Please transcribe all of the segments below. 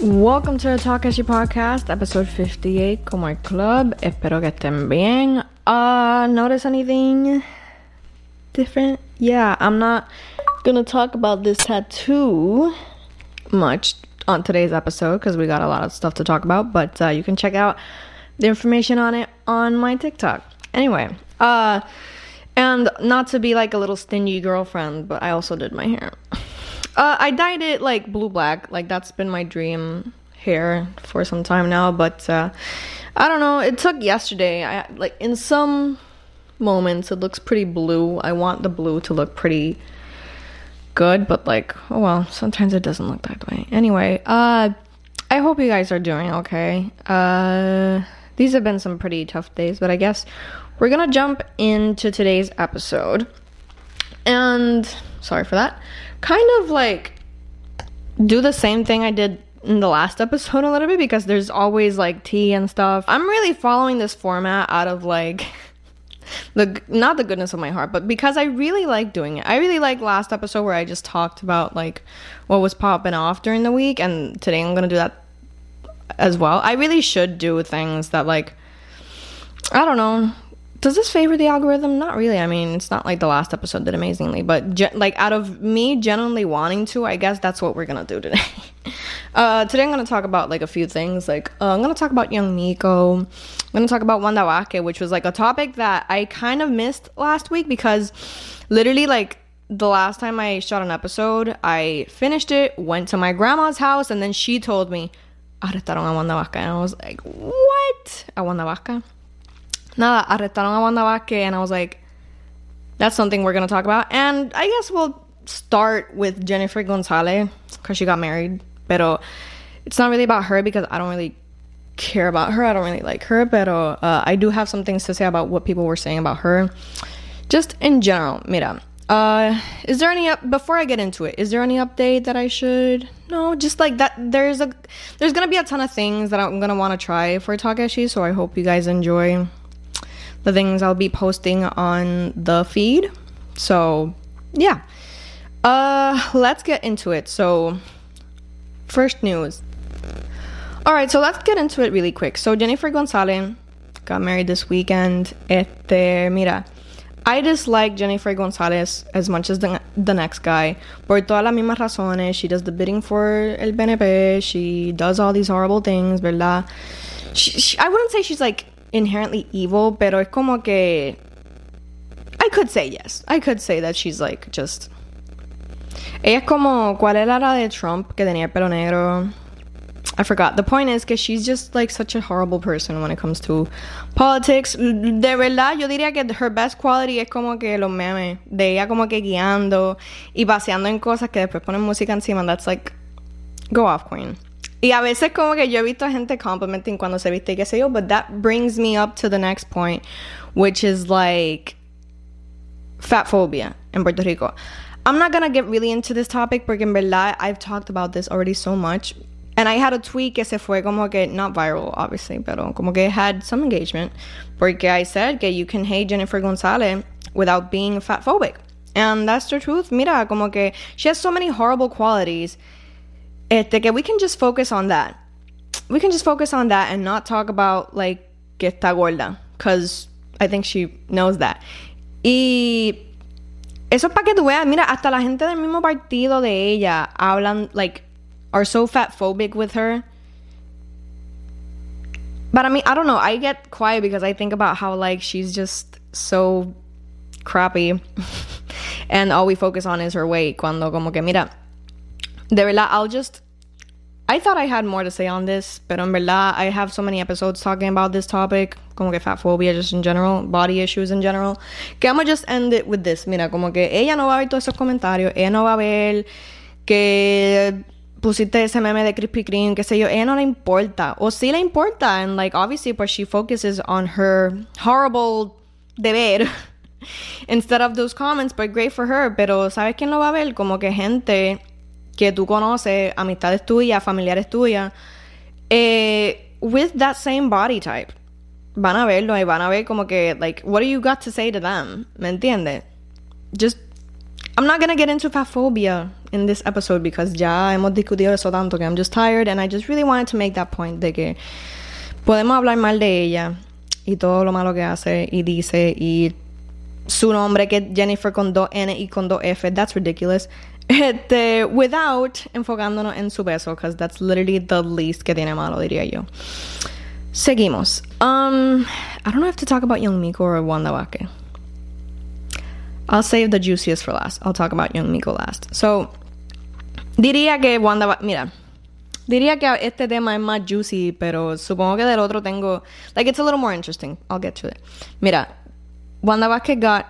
Welcome to the Takashi Podcast, episode 58, Como el Club. Espero que estén bien. Uh, notice anything different? Yeah, I'm not gonna talk about this tattoo much on today's episode because we got a lot of stuff to talk about, but uh, you can check out the information on it on my TikTok. Anyway, uh, and not to be like a little stingy girlfriend, but I also did my hair. Uh, I dyed it like blue black. Like that's been my dream hair for some time now. But uh, I don't know. It took yesterday. I like in some moments it looks pretty blue. I want the blue to look pretty good, but like oh well. Sometimes it doesn't look that way. Anyway, uh, I hope you guys are doing okay. Uh, these have been some pretty tough days, but I guess we're gonna jump into today's episode. And sorry for that kind of like do the same thing I did in the last episode a little bit because there's always like tea and stuff. I'm really following this format out of like the not the goodness of my heart, but because I really like doing it. I really like last episode where I just talked about like what was popping off during the week and today I'm going to do that as well. I really should do things that like I don't know, does this favor the algorithm? Not really. I mean, it's not like the last episode did amazingly, but ge- like out of me genuinely wanting to, I guess that's what we're gonna do today. uh, today I'm gonna talk about like a few things. Like uh, I'm gonna talk about Young Miko. I'm gonna talk about Wanda Wake, which was like a topic that I kind of missed last week because literally like the last time I shot an episode, I finished it, went to my grandma's house, and then she told me, arrestaron a Wanda. And I was like, what? A Wanda? Nada, arrestaron a Wanda Vázquez, and I was like, that's something we're gonna talk about. And I guess we'll start with Jenniffer Gonzalez because she got married. Pero it's not really about her because I don't really care about her. I don't really like her. But uh, I do have some things to say about what people were saying about her. Just in general, mira. Uh, is there any up before I get into it? Is there any update that I should? No, just like that. There's a there's gonna be a ton of things that I'm gonna want to try for Takeshi. So I hope you guys enjoy the things I'll be posting on the feed. So, yeah. Uh, let's get into it. So, first news. All right, so let's get into it really quick. So, Jenniffer Gonzalez got married this weekend. Este, mira, I dislike Jenniffer Gonzalez as much as the, the next guy por todas las mismas razones. She does the bidding for el PNP. She does all these horrible things, ¿verdad? She, she, I wouldn't say she's like inherently evil, pero es como que I could say yes. I could say that she's like just Ella es como ¿cuál era la de Trump que tenía el pelo negro? I forgot. The point is que she's just like such a horrible person when it comes to politics. De verdad, yo diría que her best quality es como que los memes de ella como que guiando y paseando en cosas que después ponen música encima. That's like, go off, queen. Y a veces como que yo he visto gente complimenting cuando se viste y qué yo, but that brings me up to the next point, which is like fat phobia in Puerto Rico. I'm not gonna get really into this topic porque en verdad I've talked about this already so much. And I had a tweet que se fue como que, not viral, obviously, pero como que had some engagement. Porque I said que you can hate Jennifer Gonzalez without being fat phobic. And that's the truth. Mira, como que she has so many horrible qualities este, que we can just focus on that. We can just focus on that and not talk about like que está gorda, because I think she knows that. Y eso es para que tú veas, mira, hasta la gente del mismo partido de ella hablan, like, are so fat phobic with her. But I mean, I don't know. I get quiet because I think about how, like, she's just so crappy. and all we focus on is her weight. Cuando, como que, mira, de verdad, I'll just. I thought I had more to say on this, pero en verdad, I have so many episodes talking about this topic, como que fat phobia just in general, body issues in general, que I'm gonna just end it with this. Mira, como que ella no va a ver todos esos comentarios, ella no va a ver que pusiste ese meme de Krispy Kreme, qué sé yo, ella no le importa, o sí le importa, and like obviously, pues she focuses on her horrible deber instead of those comments, but great for her, pero ¿sabes quién lo va a ver? Como que gente que tú conoces, amistades tuyas, familiares tuyas, eh, with that same body type. Van a verlo y van a ver como que, like, what do you got to say to them? ¿Me entiendes? Just, I'm not gonna get into fat phobia. in this episode because ya hemos discutido eso tanto que I'm just tired and I just really wanted to make that point de que podemos hablar mal de ella y todo lo malo que hace y dice y su nombre que Jennifer con dos N y con dos F. That's ridiculous. Este, without enfocándonos en su beso, because that's literally the least que tiene malo, diría yo. Seguimos. Um, I don't know if to talk about Young Miko or Wanda Wake. I'll save the juiciest for last. I'll talk about Young Miko last. So, diría que Wanda mira, diría que este tema es más juicy, pero supongo que del otro tengo, like, it's a little more interesting. I'll get to it. Mira, Wanda Vázquez got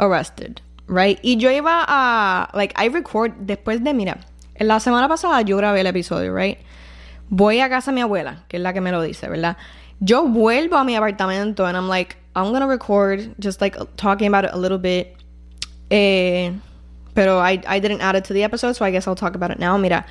arrested, right? Y yo iba a, like, I record después de, mira, en la semana pasada yo grabé el episodio, right? Voy a casa de mi abuela, que es la que me lo dice, ¿verdad? Yo vuelvo a mi apartamento and I'm like, I'm gonna record just like talking about it a little bit. Eh, pero I, I didn't add it to the episode, so I guess I'll talk about it now. Mira,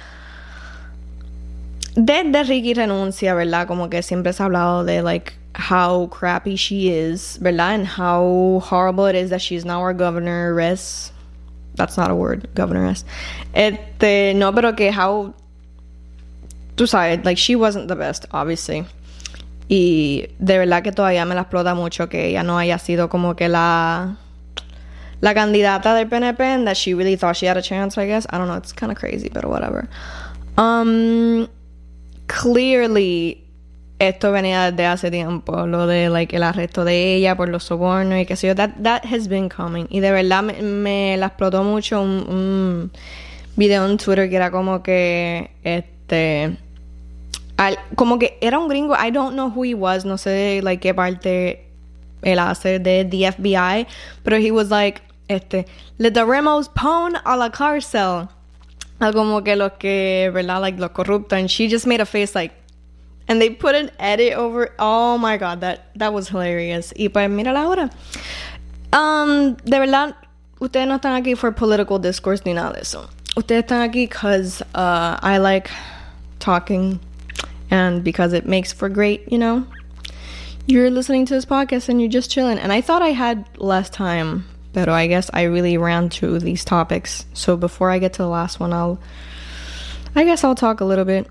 desde Ricky renuncia, ¿verdad? Como que siempre se ha hablado de like how crappy she is, ¿verdad? And how horrible it is that she's now our governoress. That's not a word, governoress. Este, no, pero que how tú sabes, like she wasn't the best, obviously. Y de verdad que todavía me la explota mucho que ella no haya sido como que la la candidata del PNP and that she really thought she had a chance, I guess. I don't know, it's kind of crazy, but whatever. Um clearly esto venía desde hace tiempo, lo de like el arresto de ella por los sobornos y qué sé yo, that, that has been coming. Y de verdad me, me la explotó mucho un, un, video en Twitter que era como que este al, como que era un gringo, I don't know who he was, no sé like qué parte él hace de the FBI, pero he was like este le daremos pon a la cárcel a como que los que, ¿verdad? Like los corruptos. And she just made a face like, and they put an edit over. Oh my god, that, that was hilarious. Y pues mira la hora. Um, de verdad, ustedes no están aquí for political discourse ni nada de eso. Ustedes están aquí because uh, I like talking and because it makes for great, you know, you're listening to this podcast and you're just chilling. And I thought I had less time but I guess I really ran through these topics. So before I get to the last one, I'll, I guess I'll talk a little bit.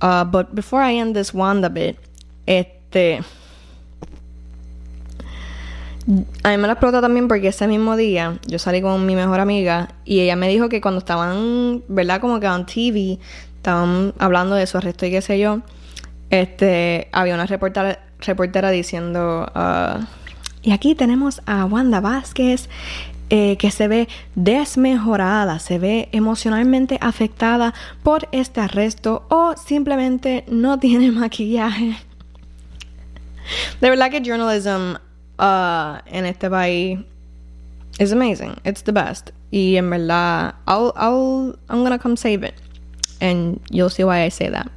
Uh, but before I end this Wanda bit, este, a mí me la explota también porque ese mismo día yo salí con mi mejor amiga y ella me dijo que cuando estaban, ¿verdad? Como que en TV, estaban hablando de su arresto y qué sé yo, este, había una reportera, reportera diciendo, uh, y aquí tenemos a Wanda Vázquez, eh, que se ve desmejorada, se ve emocionalmente afectada por este arresto o simplemente no tiene maquillaje. De verdad que journalism uh, en este país is amazing. It's the best. Y en verdad, I'll, I'll, I'm gonna come save it. And you'll see why I say that.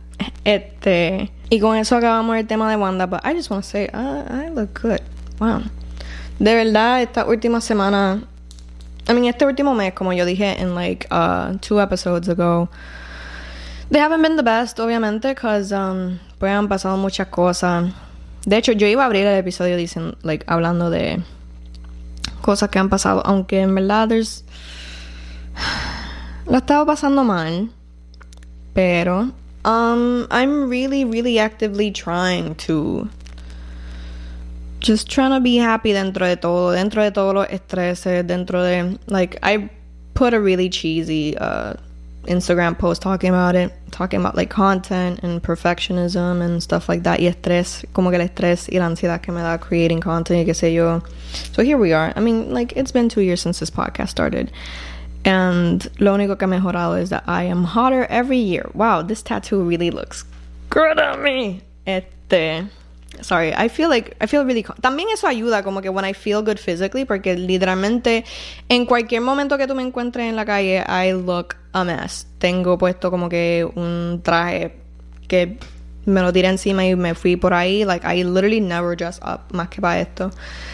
Este, y con eso acabamos el tema de Wanda, but I just want to say, I look good. Wow. De verdad, esta última semana. I mean, este último mes, como yo dije en like uh, two episodes ago, they haven't been the best, obviamente, because um, pues han pasado muchas cosas. De hecho, yo iba a abrir el episodio diciendo, like, hablando de cosas que han pasado, aunque en verdad there's... Lo estaba pasando mal, pero um, I'm really, really actively trying to just trying to be happy dentro de todo, dentro de todos los estreses, dentro de, like, I put a really cheesy uh, Instagram post talking about it, talking about like content and perfectionism and stuff like that, y estrés, como que el estrés y la ansiedad que me da creating content y qué sé yo. So here we are. I mean, like, it's been two years since this podcast started. And lo único que mejorado is that I am hotter every year. Wow, this tattoo really looks good on me. Este. Sorry, I feel like I feel really También eso ayuda como que when I feel good physically porque literalmente en cualquier momento que tú me encuentres en la calle I look a mess. Tengo puesto como que un traje que me lo tiré encima y me fui por ahí like I literally never dress up más que para esto.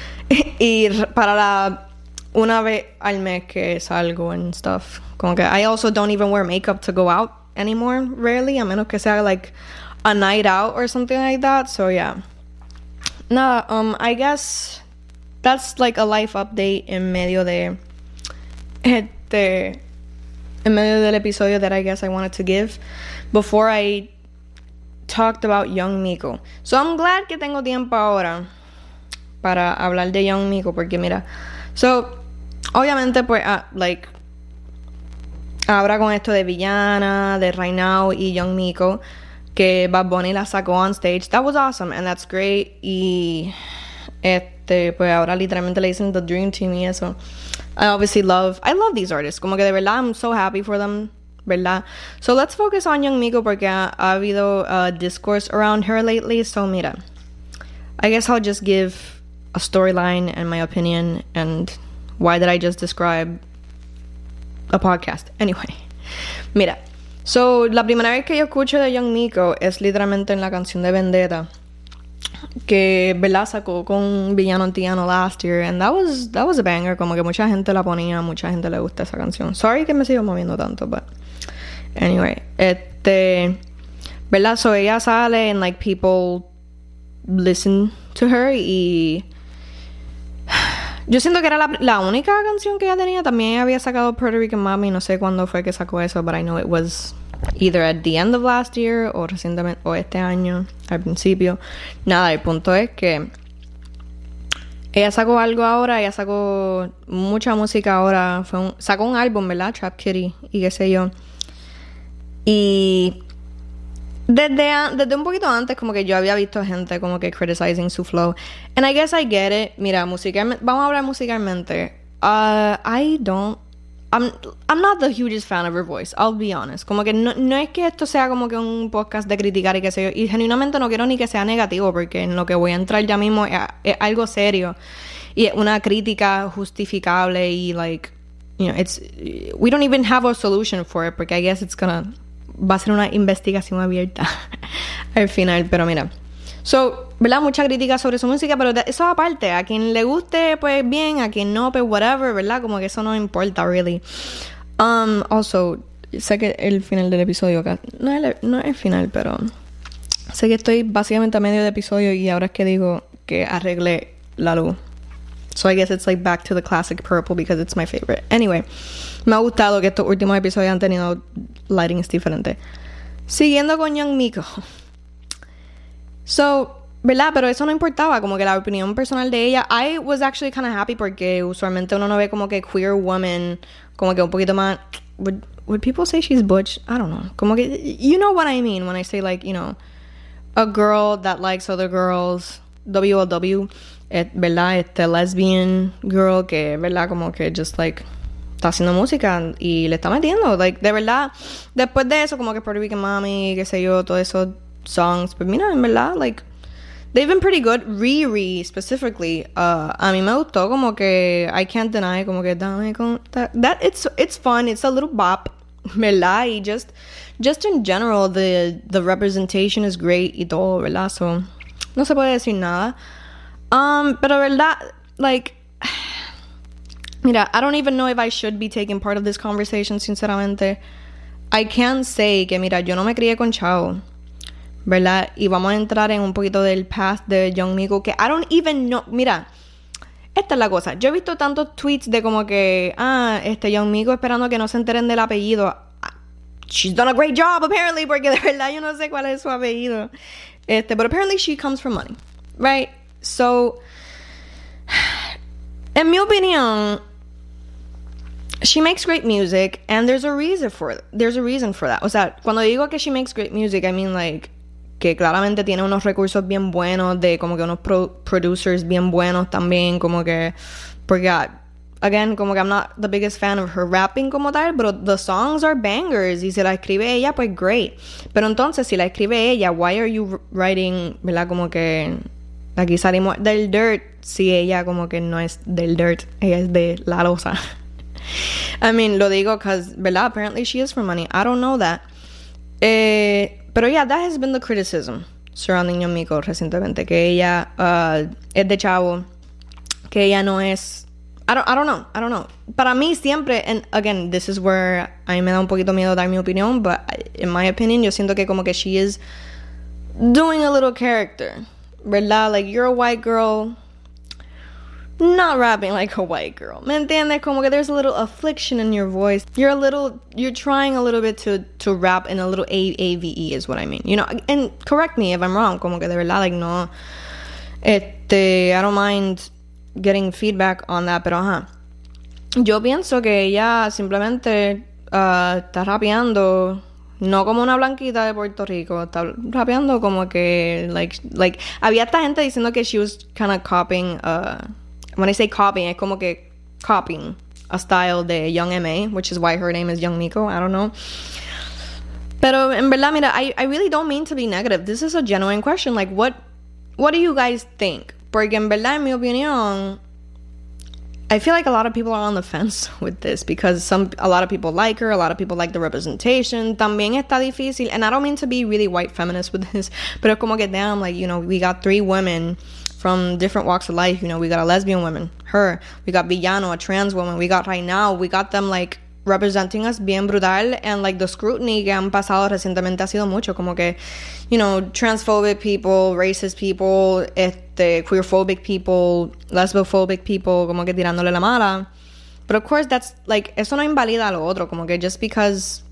y para la una vez al mes que salgo and stuff. Como que I also don't even wear makeup to go out anymore, rarely, a menos que sea like a night out or something like that. So yeah. Nada, um, I guess that's like a life update en medio de este en medio del episodio that I guess I wanted to give before I talked about Young Miko. So I'm glad que tengo tiempo ahora para hablar de Young Miko porque mira, so obviamente pues uh, like ahora con esto de Villana, de Right y Young Miko que Bad Bunny la sacó on stage, that was awesome and that's great y este pues ahora literalmente le dicen the dream team y eso. I obviously love I love these artists, como que de verdad I'm so happy for them ¿verdad? So let's focus on Young Miko porque ha, ha habido uh, discourse around her lately. So mira, I guess I'll just give a storyline and my opinion and why did I just describe a podcast. Anyway, mira. So, la primera vez que yo escucho de Young Miko es literalmente en la canción de Vendetta que ¿verdad? sacó con Villano Antiano last year and that was that was a banger como que mucha gente la ponía mucha gente le gusta esa canción sorry que me sigo moviendo tanto but Anyway, este, ¿verdad? So ella sale and like people listen to her y yo siento que era la, la, única canción que ella tenía. También había sacado Puerto Rican Mami. No sé cuándo fue que sacó eso, but I know it was either at the end of last year o recientemente o este año al principio. Nada, el punto es que ella sacó algo ahora, ella sacó mucha música ahora. Fue un, sacó un álbum, ¿verdad? Trap Kitty y qué sé yo. Y desde, desde un poquito antes, como que yo había visto gente como que criticizing su flow. And I guess I get it. Mira, musicalmente, vamos a hablar musicalmente. Uh, I don't. I'm, I'm not the hugest fan of her voice, I'll be honest. Como que no, no es que esto sea como que un podcast de criticar y que sé yo. Y genuinamente no quiero ni que sea negativo, porque en lo que voy a entrar ya mismo es, es algo serio. Y es una crítica justificable y, like, you know, it's. We don't even have a solution for it, porque I guess it's gonna va a ser una investigación abierta al final, pero mira. So, ¿verdad? Mucha crítica sobre su música, pero eso aparte, a quien le guste, pues bien, a quien no, pues whatever, ¿verdad? Como que eso no importa, really. Um, also, sé que el final del episodio, no es el, no es el final, pero sé que estoy básicamente a medio de episodio y ahora es que digo que arregle la luz. So I guess it's like back to the classic purple because it's my favorite. Anyway, me ha gustado que estos últimos episodios han tenido lightings diferentes. Siguiendo con Young Miko. So, ¿verdad? Pero eso no importaba, como que la opinión personal de ella. I was actually kind of happy porque usualmente uno no ve como que queer woman, como que un poquito más. Would, would people say she's butch? I don't know. Como que, you know what I mean when I say like, you know, a girl that likes other girls, WLW, ¿verdad? Este lesbian girl que, ¿verdad? Como que just like está haciendo música y le está metiendo. Like, de verdad, después de eso, como que Puerto Rican Mommy, qué sé yo, todos esos songs, but mira, en verdad, like, they've been pretty good. Riri, specifically, uh, a mí me gustó como que I can't deny, como que dame that, that it's it's fun, it's a little bop, ¿verdad? Y just just in general, the the representation is great y todo, ¿verdad? So, no se puede decir nada. Um, pero verdad, like Mira, I don't even know if I should be taking part of this conversation, sinceramente. I can say que, mira, yo no me crié con Chao, ¿verdad? Y vamos a entrar en un poquito del past de Young Miko, que I don't even know. Mira, esta es la cosa. Yo he visto tantos tweets de como que, ah, este Young Miko esperando que no se enteren del apellido. She's done a great job, apparently, porque de verdad yo no sé cuál es su apellido. Este, but apparently she comes from money, right? So, en mi opinión, she makes great music and there's a reason for it. There's a reason for that. O sea, cuando digo que she makes great music, I mean like que claramente tiene unos recursos bien buenos de como que unos pro producers bien buenos también, como que porque again, como que I'm not the biggest fan of her rapping como tal, pero the songs are bangers y si la escribe ella, pues great. Pero entonces si la escribe ella, why are you writing, ¿verdad? Como que aquí salimos del dirt si ella como que no es del dirt, ella es de la losa. I mean, lo digo because, ¿verdad? Apparently she is for money. I don't know that. Eh, pero yeah, that has been the criticism surrounding Young Miko recientemente. Que ella uh, es de chavo. Que ella no es. I don't, I don't know. I don't know. Para mí siempre, and again, this is where a mí me da un poquito miedo dar mi opinión, but in my opinion, yo siento que como que she is doing a little character. ¿Verdad? Like, you're a white girl not rapping like a white girl. ¿Me entiendes? Como que there's a little affliction in your voice. You're a little, you're trying a little bit to, to rap in a little A-A-V-E is what I mean. You know, and correct me if I'm wrong. Como que de verdad, like, no. Este, I don't mind getting feedback on that, pero ajá. Yo pienso que ella simplemente uh, está rapeando no como una blanquita de Puerto Rico, está rapeando como que like like había esta gente diciendo que she was kind of copying uh when I say copying, es como que copying a style de Young M.A., which is why her name is Young Miko. I don't know. Pero en verdad, mira, I, I really don't mean to be negative. This is a genuine question. Like, what, what do you guys think? Porque en verdad, en mi opinión, I feel like a lot of people are on the fence with this because some a lot of people like her, a lot of people like the representation. También está difícil, and I don't mean to be really white feminist with this, but como que damn, like you know, we got three women from different walks of life. You know, we got a lesbian woman, her. We got Villano, a trans woman. We got right now, we got them like representing us bien brutal and like the scrutiny que han pasado recientemente ha sido mucho como que you know transphobic people racist people este queerphobic people lesbophobic people como que tirándole la mala but of course that's like eso no invalida lo otro como que just because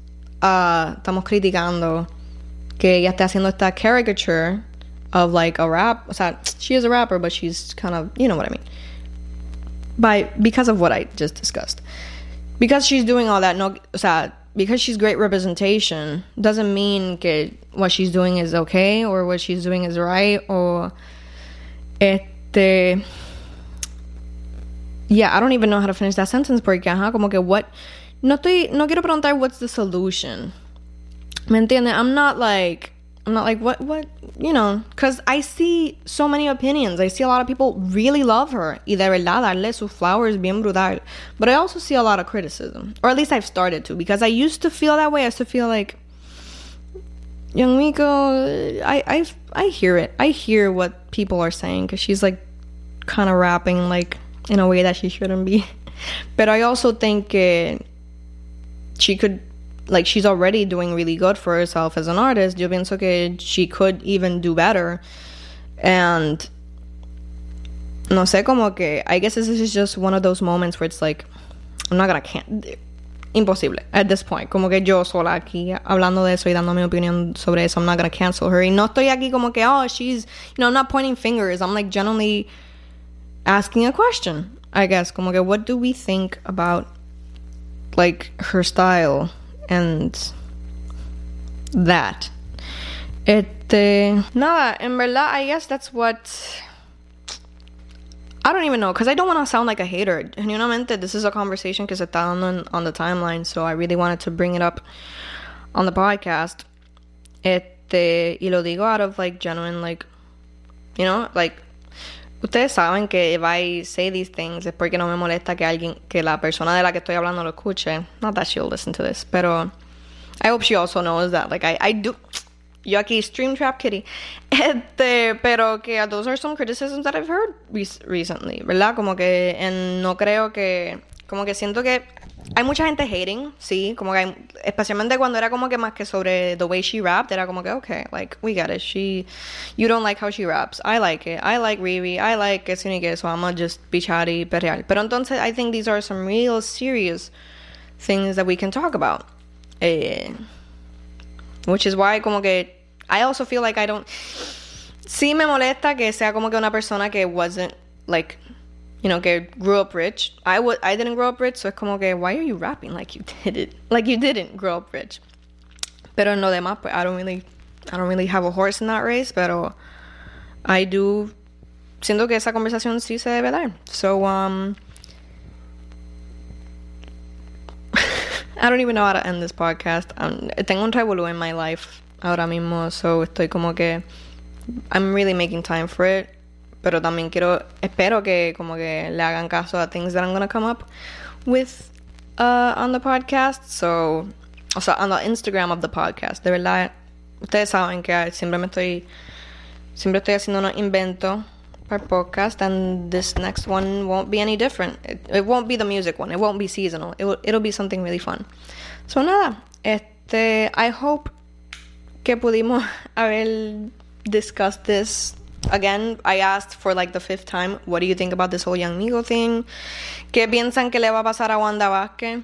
uh, estamos criticando que ella esté haciendo esta caricature of like a rap. Sea, she is a rapper, but she's kind of, you know what I mean. By because of what I just discussed. Because she's doing all that, no, sea, because she's great representation doesn't mean que what she's doing is okay or what she's doing is right or este yeah, I don't even know how to finish that sentence porque ajá, como que what no estoy no quiero preguntar what's the solution. ¿Me? I'm not like I'm not like, what, what, you know, because I see so many opinions. I see a lot of people really love her. Y de verdad, darle sus flowers bien brutal. But I also see a lot of criticism. Or at least I've started to, because I used to feel that way. I used to feel like, Young Miko, I, I, I hear it. I hear what people are saying, because she's like kind of rapping like in a way that she shouldn't be. but I also think uh, she could like she's already doing really good for herself as an artist. Yo pienso que she could even do better. And no sé como que I guess this is just one of those moments where it's like I'm not gonna can imposible at this point. Como que yo sola aquí hablando de eso y dando mi opinión sobre eso. I'm not gonna cancel her. Y no estoy aquí como que oh she's you know I'm not pointing fingers. I'm like generally asking a question. I guess como que what do we think about like her style and that. Este, nada, en verdad, I guess that's what. I don't even know because I don't want to sound like a hater. Genuinamente, this is a conversation que se está dando on the timeline, so I really wanted to bring it up on the podcast. Este, y lo digo out of like genuine, like, you know, like Ustedes saben que if I say these things es porque no me molesta que alguien, que la persona de la que estoy hablando lo escuche. Not that she'll listen to this, pero I hope she also knows that. Like I, I do. Yo aquí stream trap kitty. Este, pero que those are some criticisms that I've heard recently, ¿verdad? Como que no creo que, como que siento que hay mucha gente hating, sí, como que hay, especialmente cuando era como que más que sobre the way she rapped, era como que okay, like we get it. She you don't like how she raps. I like it. I like Riri. I like eso y que so I'm just be chatty, perreal. Pero entonces I think these are some real serious things that we can talk about. Eh, which is why como que I also feel like I don't sí me molesta que sea como que una persona que wasn't like you know, que grew up rich. I was I didn't grow up rich, so es como que why are you rapping like you did it? Like you didn't grow up rich. Pero en lo demás, pues I don't really I don't really have a horse in that race, pero I do siento que esa conversación sí se debe dar. So um I don't even know how to end this podcast. Um, tengo un revolú in my life ahora mismo, so estoy como que I'm really making time for it pero también quiero, espero que como que le hagan caso a things that I'm gonna come up with uh, on the podcast. So, o sea, on the Instagram of the podcast. De verdad, ustedes saben que siempre me estoy, siempre estoy haciendo unos inventos para el podcast, and this next one won't be any different. It, it won't be the music one. It won't be seasonal. It it'll be something really fun. So nada, este, I hope que pudimos haber discussed this again, I asked for like the fifth time, what do you think about this whole Young Miko thing? ¿Qué piensan que le va a pasar a Wanda Vázquez?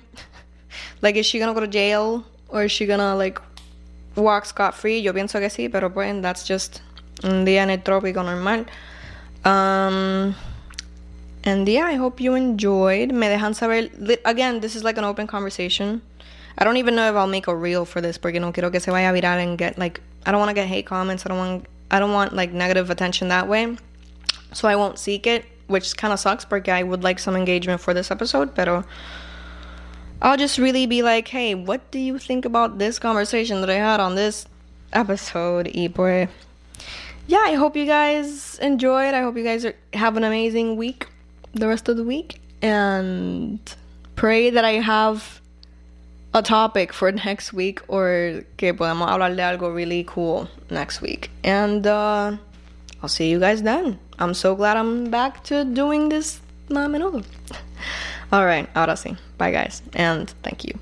like, is she gonna go to jail? Or is she gonna like walk scot free? Yo pienso que sí, pero pues that's just un día en el trópico normal. Um, and yeah, I hope you enjoyed. Me dejan saber. Again, this is like an open conversation. I don't even know if I'll make a reel for this porque no quiero que se vaya viral and get like I don't want to get hate comments. I don't want I don't want like negative attention that way. So I won't seek it, which kind of sucks porque I would like some engagement for this episode, pero I'll just really be like, "Hey, what do you think about this conversation that I had on this episode?" Y pues yeah, I hope you guys enjoyed. I hope you guys are, have an amazing week, the rest of the week, and pray that I have a topic for next week or que podemos hablar de algo really cool next week. And uh, I'll see you guys then. I'm so glad I'm back to doing this más menudo. All right, ahora sí. Bye, guys, and thank you.